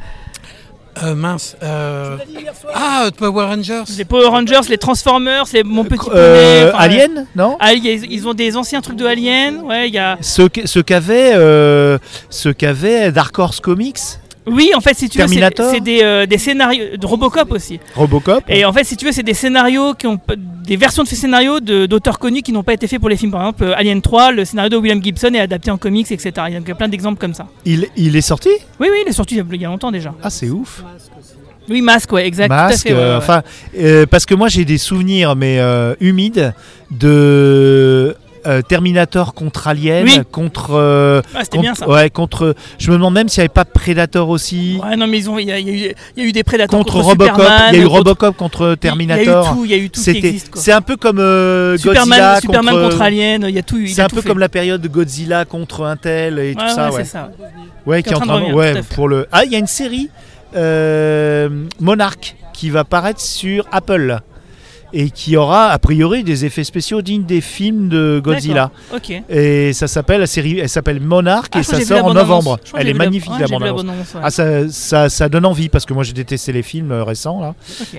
Euh, mince. euh, Ah, Power Rangers. les Power Rangers, les Transformers, les Mon Petit Euh, Poney, enfin, Alien, non Ah, ils ont des anciens trucs de Alien, ouais, il y a... Ce, que- ce qu'avait euh, ce qu'avait Dark Horse Comics, Oui, en fait, si tu veux, c'est des, euh, des scénarios de Robocop aussi. Robocop. Et en fait, si tu veux, c'est des scénarios qui ont des versions de ces scénarios d'auteurs connus qui n'ont pas été faits pour les films. Par exemple, euh, Alien 3, le scénario de William Gibson est adapté en comics, etc. Il y a plein d'exemples comme ça. Il, il est sorti? Oui, oui, il est sorti il y a- longtemps déjà. Ah, c'est ouf. Oui, Masque, ouais, exact. Masque, tout à fait, ouais, euh, ouais. enfin, euh, parce que moi j'ai des souvenirs, mais euh, humides, de euh, Terminator contre Alien, Oui. contre, euh, Ah, c'était contre- bien ça. ouais, contre. Je me demande même s'il n'y avait pas Predator aussi. Ouais, non, mais ils ont, il y, y y a eu des prédateurs Contre, contre, Robocop, il y a eu Robocop contre Terminator. Il y a eu tout, il y a eu tout qui existe. Quoi. c'est un peu comme euh, Superman, Godzilla Superman contre, Alien, il y a tout. C'est un tout peu fait. comme la période de Godzilla contre Intel et tout ça, ouais, c'est ça. Ouais, qui est en train de, revenir, ouais, pour le. Ah, il y a une série Monarch qui va paraître sur Apple et qui aura a priori des effets spéciaux dignes des films de Godzilla. Et ça s'appelle la série, elle s'appelle Monarch Ah, et ça sort en novembre. Elle est la- magnifique ouais, la bande annonce. ouais. Ah, ça, ça, ça donne envie parce que moi j'ai détesté les films euh, récents là.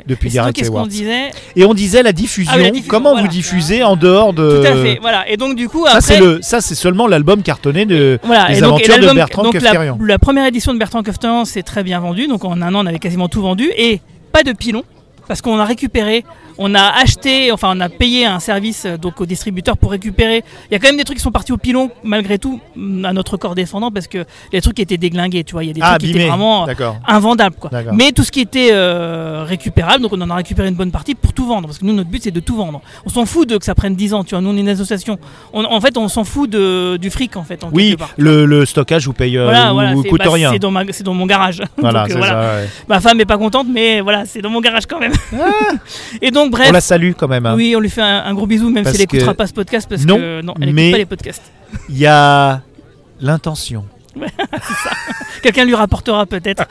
Depuis Gareth Edwards. disait Et on disait la diffusion. Ah oui, la diffusion, Comment voilà. vous diffusez en dehors de. Tout à fait. Voilà. Et donc du coup Ça après. c'est le, ça c'est seulement l'album cartonné de. Voilà, Les et donc, et aventures de Bertrand donc la, la première édition de Bertrand Kefterian s'est très bien vendue, donc en un an on avait quasiment tout vendu et pas de pilon parce qu'on a récupéré, on a acheté, enfin on a payé un service euh, donc au distributeur pour récupérer. Il y a quand même des trucs qui sont partis au pilon malgré tout mm, à notre corps défendant parce que les trucs étaient déglingués, tu vois, il y a des Ah, trucs qui étaient vraiment euh, invendables quoi. Mais tout ce qui était euh, récupérable, donc on en a récupéré une bonne partie pour tout vendre parce que nous notre but c'est de tout vendre. On s'en fout de que ça prenne 10 ans, tu vois, nous on est une association. On- en fait on s'en fout de, du fric en fait en Oui, part. le, le stockage vous paye, euh, Voilà, coûte bah, rien. c'est dans, mon garage. Voilà, Donc, euh, voilà. ça. ouais. Ma femme est pas contente, mais voilà, c'est dans mon garage quand même. Et donc, bref, On la salue quand même. hein. oui, on lui fait un, un gros bisou, même Parce si elle n'écoutera que- pas ce podcast, parce Non, que non, elle n'écoute pas les podcasts. Il y a l'intention. Quelqu'un lui rapportera peut-être.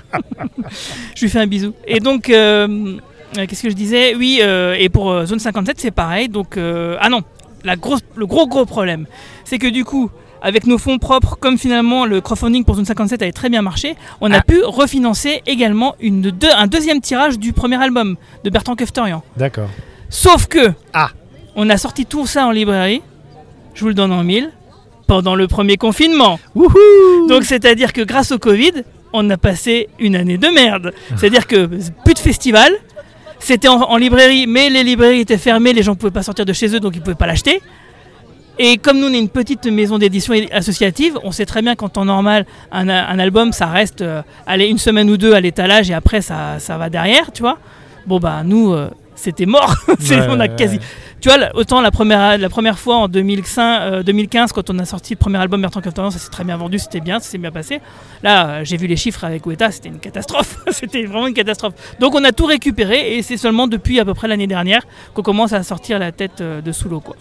je lui fais un bisou. Et donc, euh, euh, qu'est-ce que je disais? Oui, euh, et pour euh, Zone 57, c'est pareil. Donc, ah non, la grosse, le gros gros problème, c'est que du coup, avec nos fonds propres, comme finalement le crowdfunding pour Zone 57 avait très bien marché, on a Ah. pu refinancer également une, deux- un deuxième tirage du premier album de Bertrand Kefterian. D'accord. Sauf que, Ah. on a sorti tout ça en librairie, je vous le donne en mille, pendant le premier confinement. Wouhou Donc c'est-à-dire que grâce au Covid, on a passé une année de merde. C'est-à-dire que plus de festival, c'était en, en librairie, mais les librairies étaient fermées, les gens ne pouvaient pas sortir de chez eux, donc ils ne pouvaient pas l'acheter. Et comme nous, on est une petite maison d'édition associative, on sait très bien qu'en temps normal, un, un album, ça reste euh, allez, une semaine ou deux à l'étalage et après, ça, ça va derrière, tu vois. Bon, bah, nous, euh, c'était mort. Ouais, on a quasi... ouais. Tu vois, autant la première, la première fois en 2005, euh, 2015, quand on a sorti le premier album Bertrand Kefterian, ça s'est très bien vendu, c'était bien, ça s'est bien passé. Là, euh, j'ai vu les chiffres avec Weta, c'était une catastrophe. c'était vraiment une catastrophe. Donc on a tout récupéré et c'est seulement depuis à peu près l'année dernière qu'on commence à sortir la tête de sous l'eau. Quoi.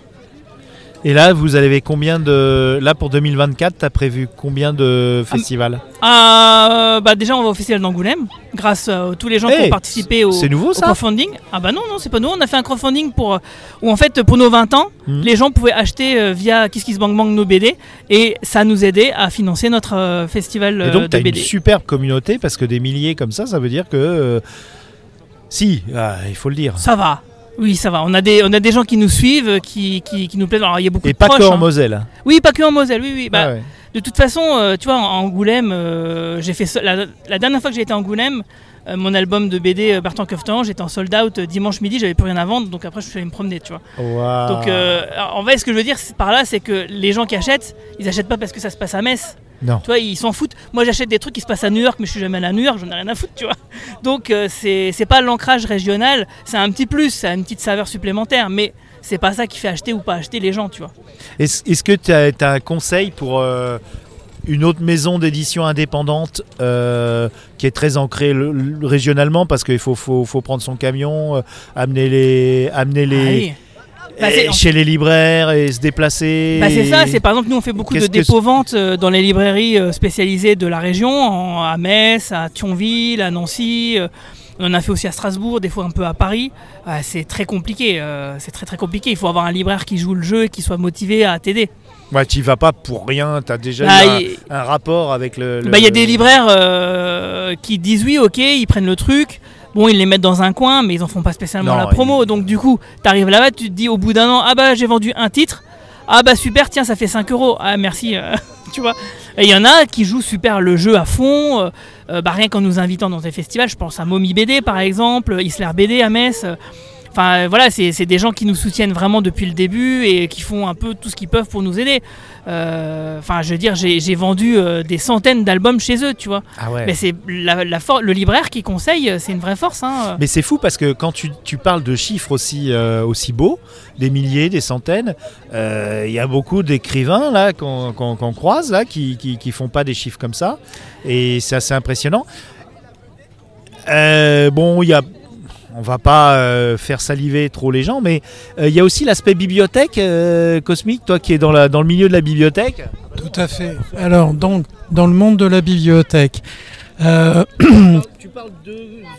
Et là, vous avez combien de. Là, pour 2024, t'as prévu combien de festivals? Ah, bah déjà, on va au Festival d'Angoulême, grâce euh, à tous les gens qui ont participé au, nouveau au crowdfunding. Ah bah non, non, c'est pas nous. On a fait un crowdfunding pour, euh, où en fait, pour nos 20 ans, Mhm. les gens pouvaient acheter euh, via KissKissBankBank nos BD et ça nous aidait à financer notre euh, festival Et euh, donc, de t'as une superbe communauté parce que des milliers comme ça, ça veut dire que. euh, Si, ah, il faut le dire. Ça va. Oui, ça va. On a des, on a des gens qui nous suivent, qui, qui, qui nous plaisent. Alors, il y a beaucoup Et de pas proches, que en hein. Moselle. Oui, pas que en Moselle. Oui, oui. Bah, Ah ouais. De toute façon, euh, tu vois, en Angoulême, euh, j'ai fait so- la, la dernière fois que j'ai été à Angoulême, euh, mon album de BD Bertrand Keftan, j'étais en sold out dimanche midi, j'avais plus rien à vendre, donc après je suis allé me promener, tu vois. Donc en vrai, ce que je veux dire par là, c'est que les gens qui achètent, ils achètent pas parce que ça se passe à Metz. Non. Tu vois, ils s'en foutent. Moi, j'achète des trucs qui se passent à New York, mais je suis jamais allé à New York, j'en ai rien à foutre, tu vois. Donc euh, c'est pas l'ancrage régional, c'est un petit plus, ça a une petite saveur supplémentaire, mais c'est pas ça qui fait acheter ou pas acheter les gens, tu vois. Est-ce que tu as, un conseil pour euh, une autre maison d'édition indépendante euh, qui est très ancrée le- le- régionalement? Parce qu'il faut, faut, faut prendre son camion, euh, amener les, amener les, Ah oui. Bah, chez les libraires et se déplacer Bah, c'est ça, c'est par exemple nous on fait beaucoup de dépôts-ventes euh, dans les librairies euh, spécialisées de la région, en- à Metz, à Thionville, à Nancy. euh, on en a fait aussi à Strasbourg, des fois un peu à Paris. C'est très compliqué, c'est très très compliqué. Il faut avoir un libraire qui joue le jeu et qui soit motivé à t'aider. Ouais, tu vas pas pour rien, tu as déjà Bah, un, rapport avec le. le- bah, il y a des libraires euh, qui disent oui, ok, ils prennent le truc. Bon, ils les mettent dans un coin, mais ils en font pas spécialement Non, la promo. Donc, du coup, tu arrives là-bas, tu te dis au bout d'un an, ah bah j'ai vendu un titre. Ah bah super, tiens, ça fait 5 euros. Ah merci, euh, tu vois. Et il y en a qui jouent super le jeu à fond. euh, bah, rien qu'en nous invitant dans des festivals, je pense à Momi BD par exemple, Isler BD à Metz. Enfin euh, voilà, c'est des gens qui nous soutiennent vraiment depuis le début et qui font un peu tout ce qu'ils peuvent pour nous aider. Euh, Enfin, je veux dire, j'ai vendu euh, des centaines d'albums chez eux, tu vois. Ah ouais. Mais c'est la, la le libraire qui conseille, c'est une vraie force. Hein. Mais c'est fou parce que quand tu, tu parles de chiffres aussi, euh, aussi beaux, des milliers, des centaines, il y a beaucoup d'écrivains là qu'on qu'on croise là qui, qui, qui font pas des chiffres comme ça. Et c'est assez impressionnant. Bon, il y a. On va pas euh, faire saliver trop les gens, mais euh, il y a aussi l'aspect bibliothèque euh, cosmique, toi qui es dans, la, dans le milieu de la bibliothèque. Tout à fait. Alors, donc, dans le monde de la bibliothèque, euh, Tu parles de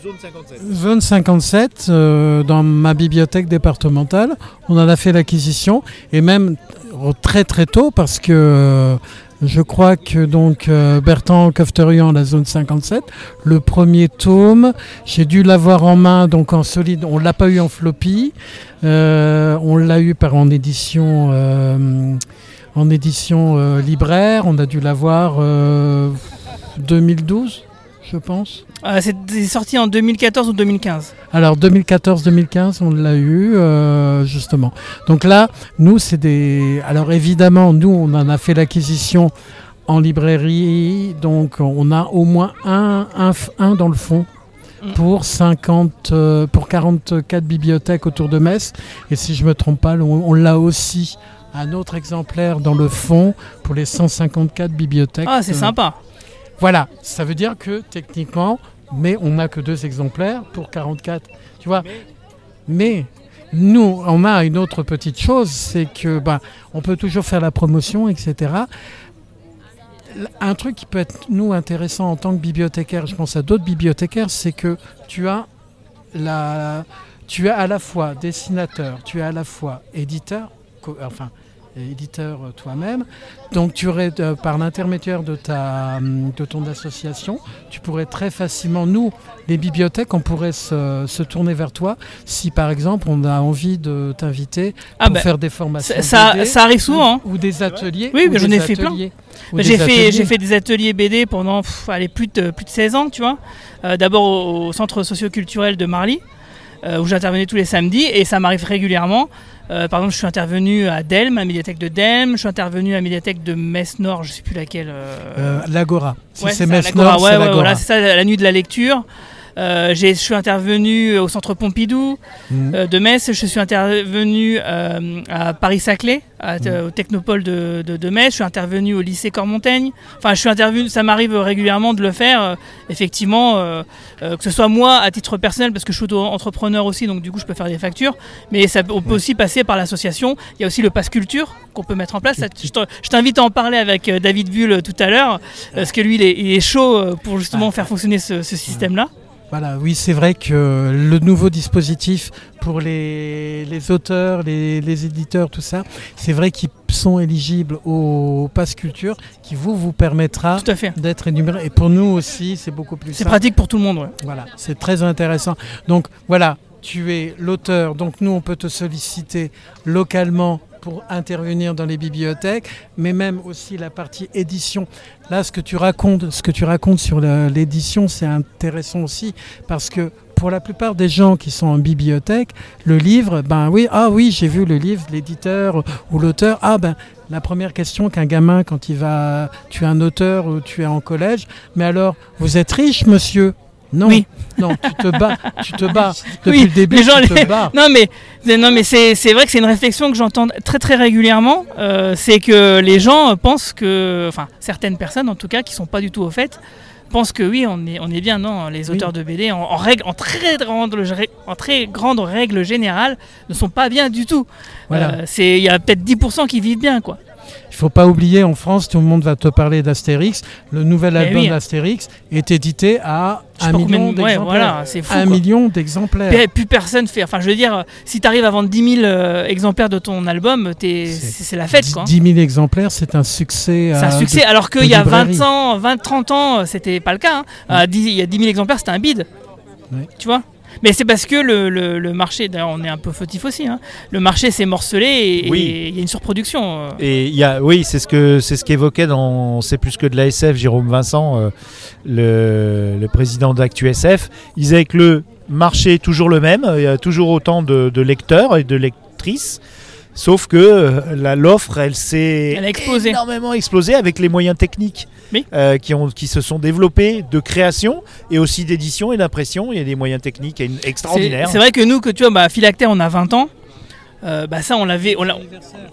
zone 57. Zone 57, euh, dans ma bibliothèque départementale, on en a fait l'acquisition et même euh, très très tôt parce que euh, je crois que donc euh, Bertrand Cofterian, la zone 57, le premier tome, j'ai dû l'avoir en main donc en solide. On l'a pas eu en floppy, euh, on l'a eu par en édition. euh, en édition euh, libraire, on a dû l'avoir euh, 2012, je pense. Euh, c'est sorti en 2014 ou 2015. Alors 2014-2015, on l'a eu euh, justement. Donc là, nous, c'est des. Alors évidemment, nous, on en a fait l'acquisition en librairie, donc on a au moins un, un, un dans le fond. Mm. Pour 50, euh, pour 44 bibliothèques autour de Metz. Et si je me trompe pas, on, on l'a aussi un autre exemplaire dans le fond pour les 154 bibliothèques. Ah, c'est sympa. Voilà, ça veut dire que techniquement, mais on n'a que deux exemplaires pour 44. Tu vois Mais nous, on a une autre petite chose, c'est que bah, on peut toujours faire la promotion, etc. Un truc qui peut être nous intéressant en tant que bibliothécaire, je pense à d'autres bibliothécaires, c'est que tu as la, tu es à la fois dessinateur, tu es à la fois éditeur, enfin éditeur euh, toi-même. Donc tu aurais, euh, par l'intermédiaire de, ta, hum, de ton association, tu pourrais très facilement, nous, les bibliothèques, on pourrait se, se tourner vers toi si par exemple on a envie de t'inviter Ah, pour bah, faire des formations. ça, ça, BD, ça arrive souvent. hein. ou, ou des ateliers. Oui, ou mais j'en ai fait plein. J'ai fait, j'ai fait des ateliers BD pendant pff, allez, plus, de, plus de 16 ans, tu vois. Euh, D'abord au, au centre socioculturel de Marly, euh, où j'intervenais tous les samedis, et ça m'arrive régulièrement. Euh, par exemple, je suis intervenu à Delme, à la médiathèque de Delme, je suis intervenu à la médiathèque de Metz-Nord, je sais plus laquelle. euh, Euh, L'Agora. Si Ouais, c'est ça, Metz l'Agora. Nord, Ouais, c'est ouais, l'Agora. voilà, c'est ça, la nuit de la lecture. Euh, je suis intervenu au centre Pompidou Mhm. euh, de Metz. Je suis intervenu euh, à Paris-Saclay, Mhm. au Technopole de, de- de Metz. Je suis intervenu au lycée Cormontaigne. Enfin, je suis intervenu. Ça m'arrive régulièrement de le faire. euh, effectivement, euh, euh, que ce soit moi à titre personnel, parce que je suis auto-entrepreneur aussi, donc du coup, je peux faire des factures. Mais ça, on peut aussi passer par l'association. Il y a aussi le pass culture qu'on peut mettre en place. Ça, je t'invite à en parler avec euh, David Bull euh, tout à l'heure, parce que lui, il est, il est chaud euh, pour justement faire fonctionner ce, ce système-là. Voilà, oui, c'est vrai que le nouveau dispositif pour les, les auteurs, les, les éditeurs, tout ça, c'est vrai qu'ils sont éligibles au Pass Culture qui vous, vous permettra d'être énumérés. Et pour nous aussi, c'est beaucoup plus C'est pratique pour tout le monde. ouais. Voilà, c'est très intéressant. Donc voilà, tu es l'auteur, donc nous on peut te solliciter localement pour intervenir dans les bibliothèques, mais même aussi la partie édition. Là, ce que tu racontes, ce que tu racontes sur l'édition, c'est intéressant aussi parce que pour la plupart des gens qui sont en bibliothèque, le livre, ben oui, ah oui, j'ai vu le livre, l'éditeur ou l'auteur, ah ben la première question qu'un gamin quand il va, tu es un auteur ou tu es en collège, mais alors vous êtes riche, monsieur? Non, Oui. non, tu te bats, tu te bats depuis Oui, le début, les gens, tu les- te bats. Non mais, non, mais c'est c'est vrai que c'est une réflexion que j'entends très très régulièrement. euh, c'est que les gens pensent que, enfin certaines personnes en tout cas qui sont pas du tout au fait, pensent que oui on est, on est bien. Non, les Oui. auteurs de BD en, en règle, en très grande, en très grande règle générale ne sont pas bien du tout. Voilà. Euh, c'est il y a peut-être 10% qui vivent bien quoi. Il faut pas oublier, en France, tout le monde va te parler d'Astérix. Le nouvel Eh album oui. d'Astérix est édité à un million de- ouais, d'exemplaires. voilà, fou. un million d'exemplaires. Plus, plus personne fait. Enfin, je veux dire, si tu arrives à vendre 10 000 euh, exemplaires de ton album, t'es- C'est- la fête, quoi. 10 000 exemplaires, c'est un succès. C'est un euh, succès, de- alors qu'il y a librairie. 20 ans, 20, 30 ans, euh, c'était pas le cas. hein. 10 Il y a 10 000 exemplaires, c'était un bide. Ouais. Tu vois? Mais c'est parce que le, le- le marché, d'ailleurs, on est un peu fautif aussi, hein, le marché s'est morcelé et Oui. il y a une surproduction. euh. Et y a, oui, c'est ce que c'est ce qu'évoquait dans C'est plus que de l'ASF, Jérôme Vincent, euh, le, le président d'ActuSF. Il disait que le marché est toujours le même, il y a toujours autant de, de lecteurs et de lectrices. Sauf que euh, la- l'offre, elle s'est énormément explosé avec les moyens techniques Oui. euh, qui, ont, qui se sont développés de création et aussi d'édition et d'impression. Il y a des moyens techniques extraordinaires. c'est vrai que nous, que tu vois, bah, Philactère, on a 20 ans. Euh, bah ça, on l'avait. on l'a-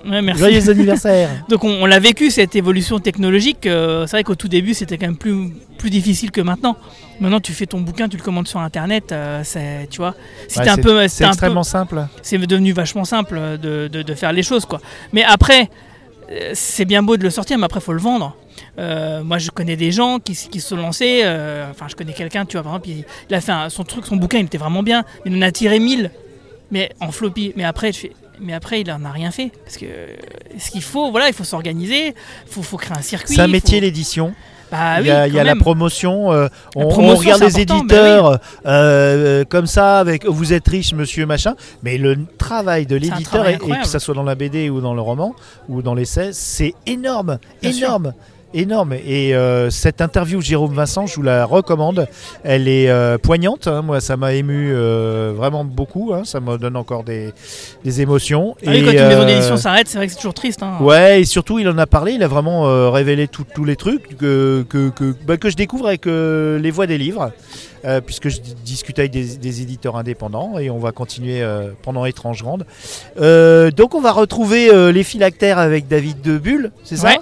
Ouais, merci. Joyeux anniversaire Donc on, on l'a vécu cette évolution technologique. euh, c'est vrai qu'au tout début c'était quand même plus, plus difficile que maintenant. Maintenant tu fais ton bouquin, tu le commandes sur internet, euh, c'est tu vois. Si Ouais, t'es un peu, C'est peu- extrêmement simple. c'est devenu vachement simple de, de- de faire les choses quoi. Mais après c'est bien beau de le sortir, mais après faut le vendre. Euh, moi je connais des gens qui, se sont lancés. euh, Enfin je connais quelqu'un, tu vois par exemple, il, il a fait un- son truc, son bouquin, il était vraiment bien. Il en a tiré 1000 mais en floppy. Mais après, fais- mais après, il en a rien fait parce que ce qu'il faut, voilà, il faut s'organiser, faut, faut créer un circuit. C'est un faut- métier l'édition? Bah il y a, il y quand a la promotion. euh, on, on promotion, regarde les bah éditeurs euh, comme ça, avec vous êtes riche, monsieur machin. Mais le travail de l'éditeur, et- et, que ça soit dans la BD ou dans le roman ou dans l'essai, c'est énorme, Bien sûr. Énorme. Et euh, cette interview de Jérôme Vincent, je vous la recommande. Elle est euh, poignante. hein. Moi, ça m'a ému euh, vraiment beaucoup. hein. Ça me donne encore des, des émotions. Ah oui, Et, quand une maison d'édition s'arrête, c'est vrai que c'est toujours triste. hein. Ouais, et surtout, il en a parlé, il a vraiment révélé tous les trucs que, que, que, bah, que je découvre avec les voix des livres, euh, puisque je dis- discute avec des, des éditeurs indépendants et on va continuer euh, pendant Étrange Grande. Euh, donc, on va retrouver les phylactères avec David Debulle, c'est ça? Ouais,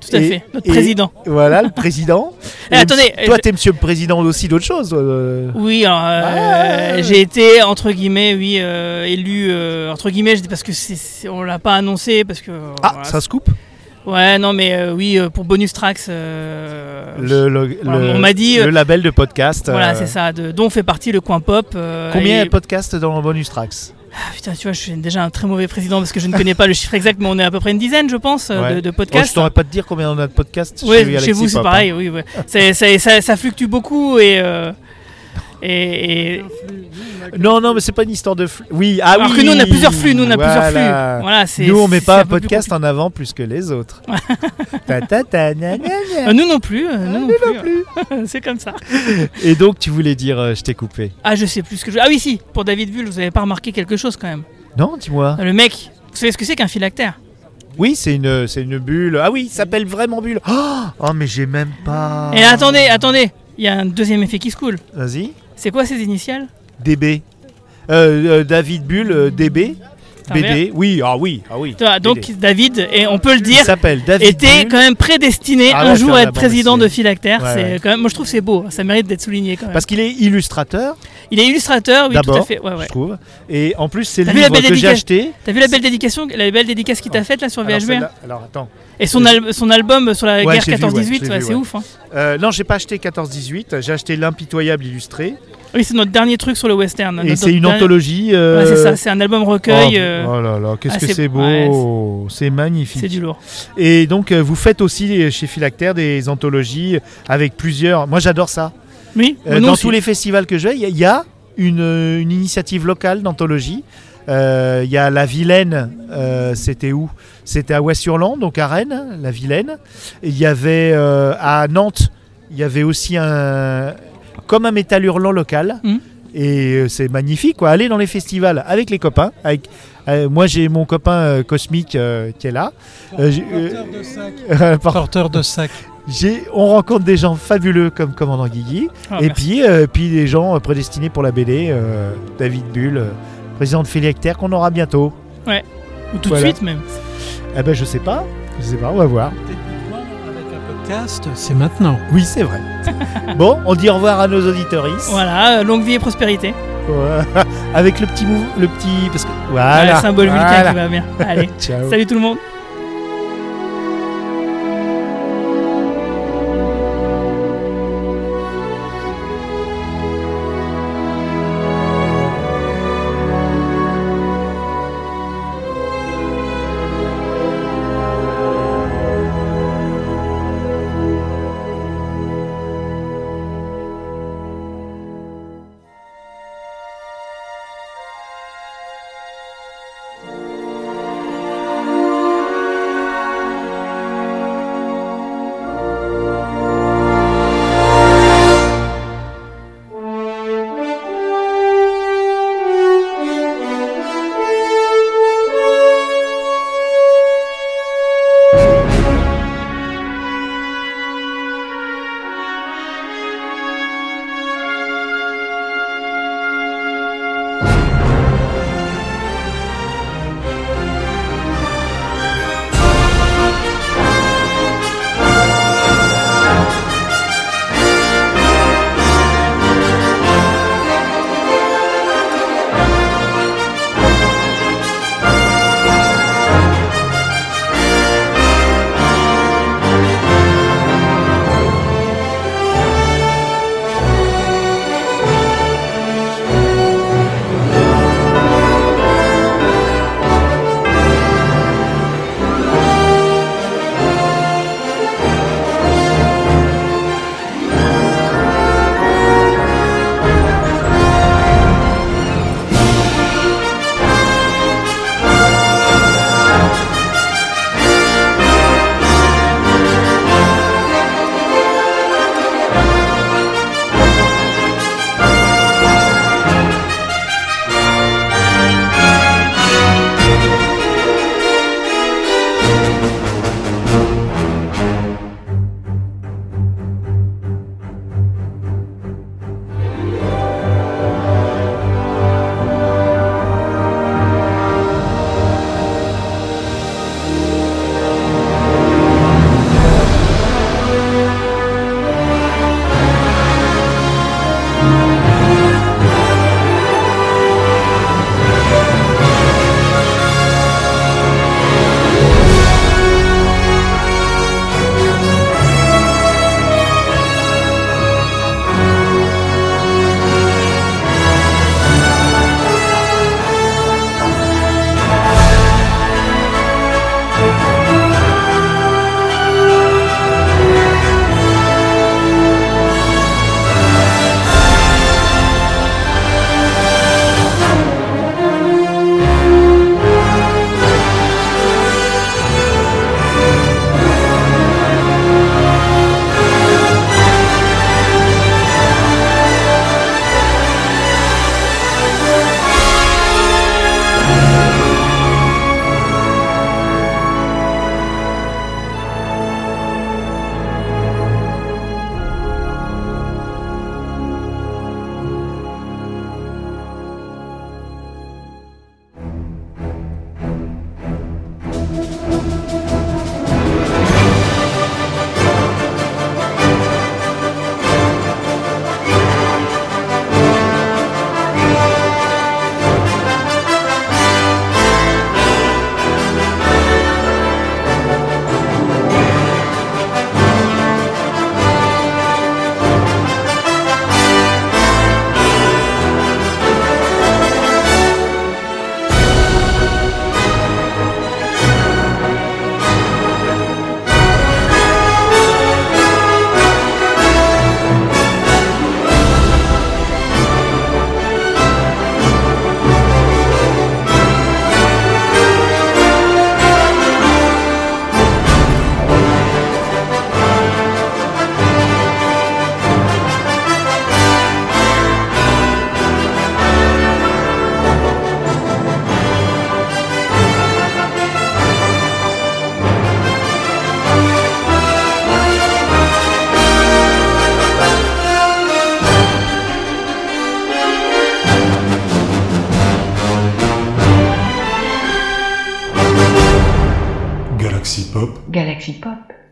tout à Et- fait. Notre et- président. Voilà, le président. Eh, Et attendez, Toi, je- t'es monsieur le président aussi d'autre chose Oui, Ah. j'ai été entre guillemets, oui, élu entre guillemets, parce que c'est, c'est- on l'a pas annoncé parce que. Ah, voilà, ça se coupe? Ouais, non, mais euh, oui, euh, pour bonus tracks. euh, le, le- Voilà, le- on m'a dit, le label de podcast. Voilà, c'est ça, de, dont fait partie le coin pop. Combien et- de podcasts dans bonus tracks Ah, Putain, tu vois, je suis déjà un très mauvais président parce que je ne connais pas le chiffre exact, mais on est à peu près une dizaine, je pense, Ouais. de, de Oh, je podcasts. saurais pas te dire combien on a de podcasts Ouais, chez, vous c'est pareil, oui, ouais. Ça, ça fluctue beaucoup et, et, et- Non, non, mais c'est pas une histoire de flux. Oui, ah alors oui. que nous on a plusieurs flux, nous on a voilà. plusieurs flux. Voilà, Nous, on met pas un podcast en avant plus que les autres. Ta, ta. Euh, nous non plus, euh, nous non plus. c'est comme ça. Et donc, tu voulais dire, euh, je t'ai coupé. Ah, je sais plus ce que je. Ah oui, si. Pour David Bull, vous avez pas remarqué quelque chose quand même. Non, dis-moi. Le mec, vous savez ce que c'est qu'un phylactère? Oui, c'est une, c'est une bulle. Ah oui, il s'appelle vraiment bulle. Oh, oh, mais j'ai même pas. Et attendez, attendez, il y a un deuxième effet qui se coule. Vas-y. C'est quoi ces initiales DB. Euh, euh, David Bull, euh, DB. BD. Oui, ah oui, ah oui. Donc BD. David, et on peut le dire, s'appelle David était Bull. quand même prédestiné Ah un jour à être président de dessinée. phylactère. Ouais, quand même, moi je trouve que c'est beau, ça mérite d'être souligné quand même. Parce qu'il est illustrateur, Il est illustrateur, oui, tout à fait. Ouais, ouais. je trouve. Et en plus, c'est le livre que j'ai acheté. T'as vu la belle dédication, la belle dédicace qu'il t'a faite là sur Alors, VHB celle-là- alors, attends. Et son, al- son album sur la Ouais, guerre j'ai vu, ouais, 14-18, je l'ai ouais, vu, c'est ouf. hein. Euh, non, j'ai pas acheté 14-18, j'ai acheté l'impitoyable illustré. Oui, c'est notre dernier truc sur le western. Et c'est une dernier- anthologie. Ouais, euh, c'est ça, c'est un album recueil. oh, euh, oh là là, qu'est-ce ah, que c'est- beau, ouais, c'est magnifique. c'est du lourd. Et donc euh, vous faites aussi chez Philactère des anthologies avec plusieurs. Moi j'adore ça. Oui, Euh, dans aussi. tous les festivals que je vais, il y a- il y, a une, euh, une initiative locale d'anthologie. Euh, Il y a la Vilaine, euh, c'était où? C'était à Ouest-sur-Lan, donc à Rennes, la Vilaine. Il y avait euh, à Nantes, il y avait aussi un comme un métal hurlant local. Mhm. Et c'est magnifique, quoi. Aller dans les festivals avec les copains. Avec, euh, moi, j'ai mon copain euh, Cosmique euh, qui est là. Euh, Porteur de sac. Euh, Porteur de sac. j'ai- on rencontre des gens fabuleux comme Commandant Guigui. Ah, et merci. puis, euh, puis des gens euh, prédestinés pour la BD, euh, David Bull, euh, président de Philactère, qu'on aura bientôt. Ou tout voilà. de suite même. Eh ben, je sais pas, je sais pas, on va voir. Techniquement, avec un podcast, c'est maintenant. Oui, c'est vrai. bon, on dit au revoir à nos auditeurs. Voilà, longue vie et prospérité. Avec le petit mou- le petit, parce que Ouais, voilà. le symbole vulcain voilà. qui va bien. Allez, Ciao. salut tout le monde.